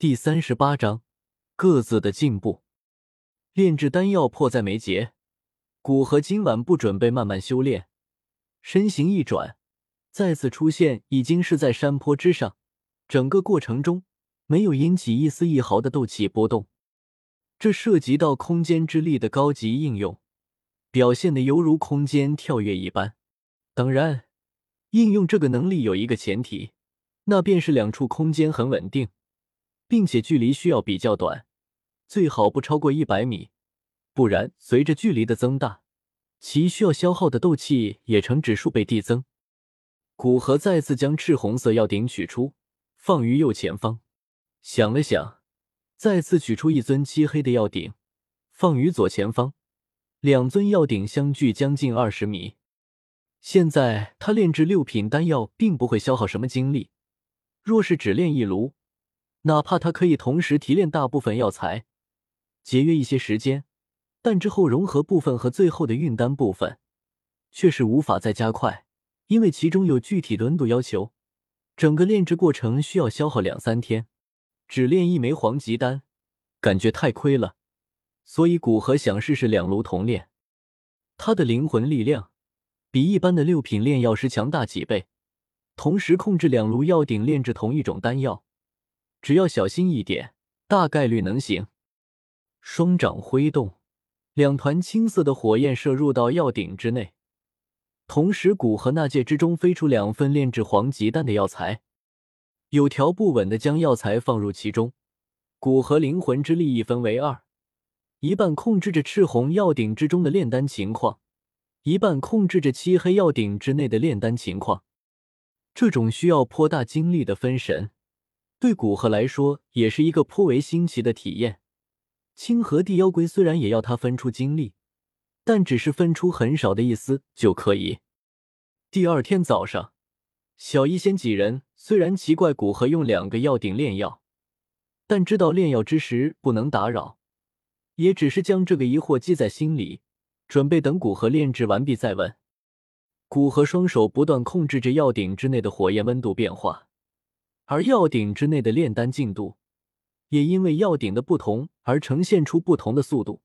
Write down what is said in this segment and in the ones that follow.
第三十八章各自的进步。炼制丹药迫在眉睫，古河今晚不准备慢慢修炼，身形一转，再次出现，已经是在山坡之上。整个过程中没有引起一丝一毫的斗气波动，这涉及到空间之力的高级应用，表现的犹如空间跳跃一般。当然，应用这个能力有一个前提，那便是两处空间很稳定。并且距离需要比较短，最好不超过一百米，不然随着距离的增大，其需要消耗的斗气也呈指数倍递增。古河再次将赤红色药鼎取出，放于右前方，想了想，再次取出一尊漆黑的药鼎，放于左前方。两尊药鼎相距将近二十米。现在他炼制六品丹药并不会消耗什么精力，若是只炼一炉。哪怕他可以同时提炼大部分药材，节约一些时间，但之后融合部分和最后的运丹部分，却是无法再加快，因为其中有具体的温度要求。整个炼制过程需要消耗两三天，只炼一枚黄级丹，感觉太亏了。所以古河想试试两炉同炼，他的灵魂力量比一般的六品炼药师强大几倍，同时控制两炉药鼎炼制同一种丹药。只要小心一点，大概率能行。双掌挥动，两团青色的火焰射入到药鼎之内，同时骨和那戒之中飞出两份炼制黄级丹的药材，有条不紊的将药材放入其中。骨和灵魂之力一分为二，一半控制着赤红药鼎之中的炼丹情况，一半控制着漆黑药鼎之内的炼丹情况。这种需要颇大精力的分神。对古河来说，也是一个颇为新奇的体验。清河地妖龟虽然也要他分出精力，但只是分出很少的一丝就可以。第二天早上，小医仙几人虽然奇怪古河用两个药鼎炼药，但知道炼药之时不能打扰，也只是将这个疑惑记在心里，准备等古河炼制完毕再问。古河双手不断控制着药鼎之内的火焰温度变化。而药鼎之内的炼丹进度，也因为药鼎的不同而呈现出不同的速度。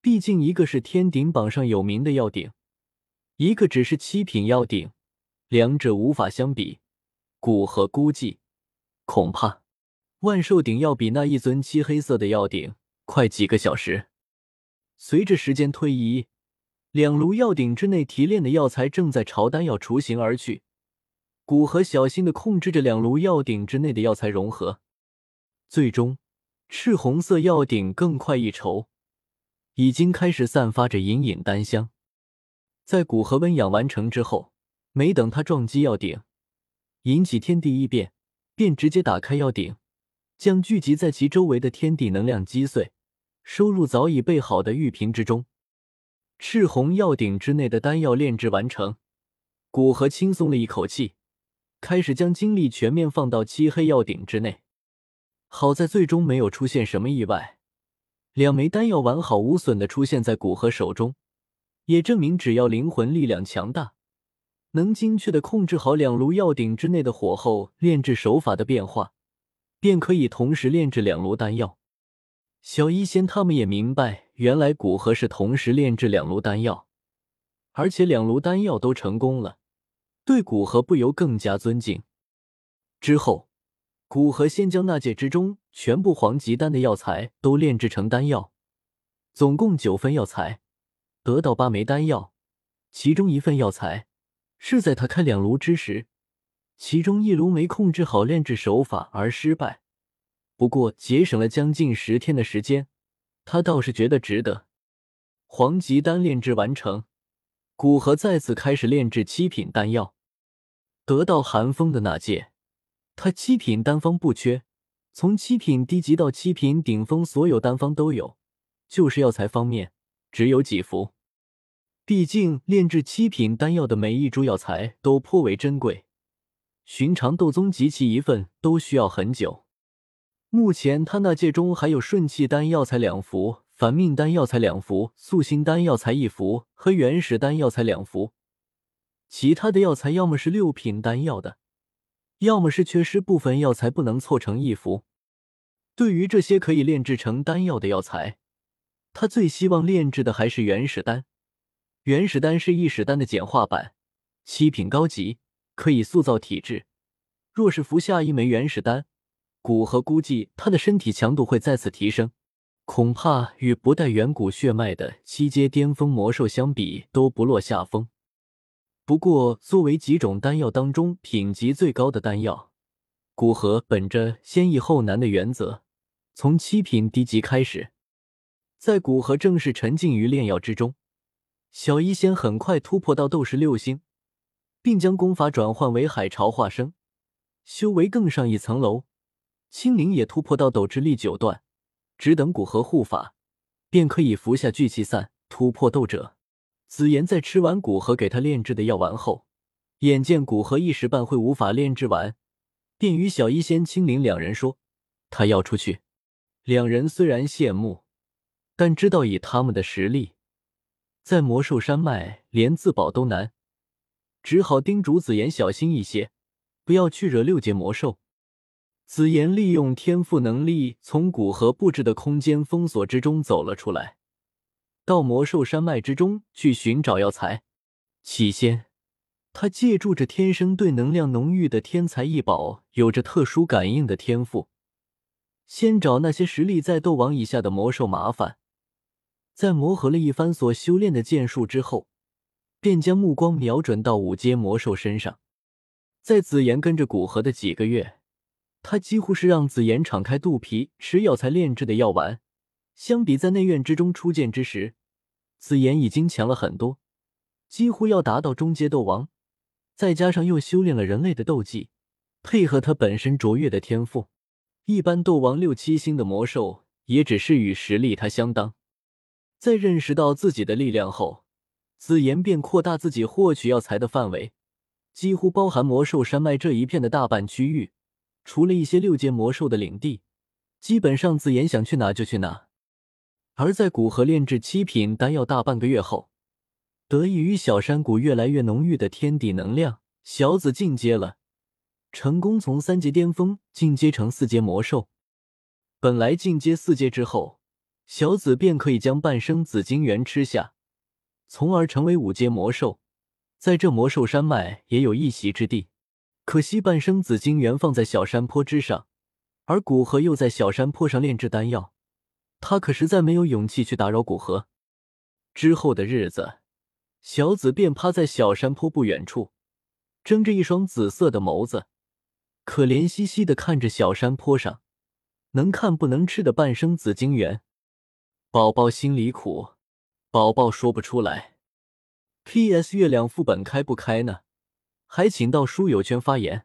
毕竟一个是天鼎榜上有名的药鼎，一个只是七品药鼎，两者无法相比。古河估计，恐怕万寿鼎要比那一尊漆黑色的药鼎快几个小时。随着时间推移，两炉药鼎之内提炼的药材正在朝丹药雏形而去。古河小心的控制着两炉药鼎之内的药材融合，最终，赤红色药鼎更快一筹，已经开始散发着隐隐丹香。在古河温养完成之后，没等他撞击药鼎，引起天地异变，便直接打开药鼎，将聚集在其周围的天地能量击碎，收入早已备好的玉瓶之中。赤红药鼎之内的丹药炼制完成，古河轻松了一口气。开始将精力全面放到漆黑药鼎之内，好在最终没有出现什么意外，两枚丹药完好无损的出现在古河手中，也证明只要灵魂力量强大，能精确的控制好两炉药鼎之内的火候、炼制手法的变化，便可以同时炼制两炉丹药。小医仙他们也明白，原来古河是同时炼制两炉丹药，而且两炉丹药都成功了。对古河不由更加尊敬。之后，古河先将那界之中全部黄级丹的药材都炼制成丹药，总共九份药材，得到八枚丹药。其中一份药材是在他开两炉之时，其中一炉没控制好炼制手法而失败。不过节省了将近十天的时间，他倒是觉得值得。黄级丹炼制完成，古河再次开始炼制七品丹药。得到寒风的那届，他七品丹方不缺，从七品低级到七品顶峰，所有丹方都有。就是药材方面，只有几服。毕竟炼制七品丹药的每一株药材都颇为珍贵，寻常斗宗集齐一份都需要很久。目前他那界中还有顺气丹药材两服，反命丹药材两服，素心丹药材一服和原始丹药材两服。其他的药材要么是六品丹药的，要么是缺失部分药材不能凑成一服。对于这些可以炼制成丹药的药材，他最希望炼制的还是原始丹。原始丹是异史丹的简化版，七品高级，可以塑造体质。若是服下一枚原始丹，古河估计他的身体强度会再次提升，恐怕与不带远古血脉的七阶巅峰魔兽相比都不落下风。不过，作为几种丹药当中品级最高的丹药，古河本着先易后难的原则，从七品低级开始。在古河正式沉浸于炼药之中。小医仙很快突破到斗士六星，并将功法转换为海潮化生，修为更上一层楼。青灵也突破到斗之力九段，只等古河护法，便可以服下聚气散，突破斗者。紫妍在吃完古河给他炼制的药丸后，眼见古河一时半会无法炼制完，便与小医仙、青灵两人说：“他要出去。”两人虽然羡慕，但知道以他们的实力。在魔兽山脉，连自保都难，只好叮嘱紫妍小心一些，不要去惹六阶魔兽。紫妍利用天赋能力，从古河布置的空间封锁之中走了出来，到魔兽山脉之中去寻找药材。起先，他借助着天生对能量浓郁的天才异宝，有着特殊感应的天赋，先找那些实力在斗王以下的魔兽麻烦。在磨合了一番所修炼的剑术之后，便将目光瞄准到五阶魔兽身上。在紫妍跟着古河的几个月，他几乎是让紫妍敞开肚皮吃药材炼制的药丸。相比在内院之中初见之时，紫妍已经强了很多，几乎要达到中阶斗王。再加上又修炼了人类的斗技，配合他本身卓越的天赋，一般斗王六七星的魔兽也只是与实力他相当。在认识到自己的力量后，紫妍便扩大自己获取药材的范围，几乎包含魔兽山脉这一片的大半区域。除了一些六阶魔兽的领地，基本上紫妍想去哪就去哪。而在古河炼制七品丹药大半个月后，得益于小山谷越来越浓郁的天地能量，小紫进阶了，成功从三阶巅峰进阶成四阶魔兽。本来进阶四阶之后。小紫便可以将半生紫晶元吃下，从而成为五阶魔兽，在这魔兽山脉也有一席之地。可惜半生紫晶元放在小山坡之上，而古河又在小山坡上炼制丹药，他可实在没有勇气去打扰古河。之后的日子，小紫便趴在小山坡不远处，睁着一双紫色的眸子，可怜兮兮的看着小山坡上能看不能吃的半生紫晶元。宝宝心里苦，宝宝说不出来。P.S. 月亮副本开不开呢？还请到书友圈发言。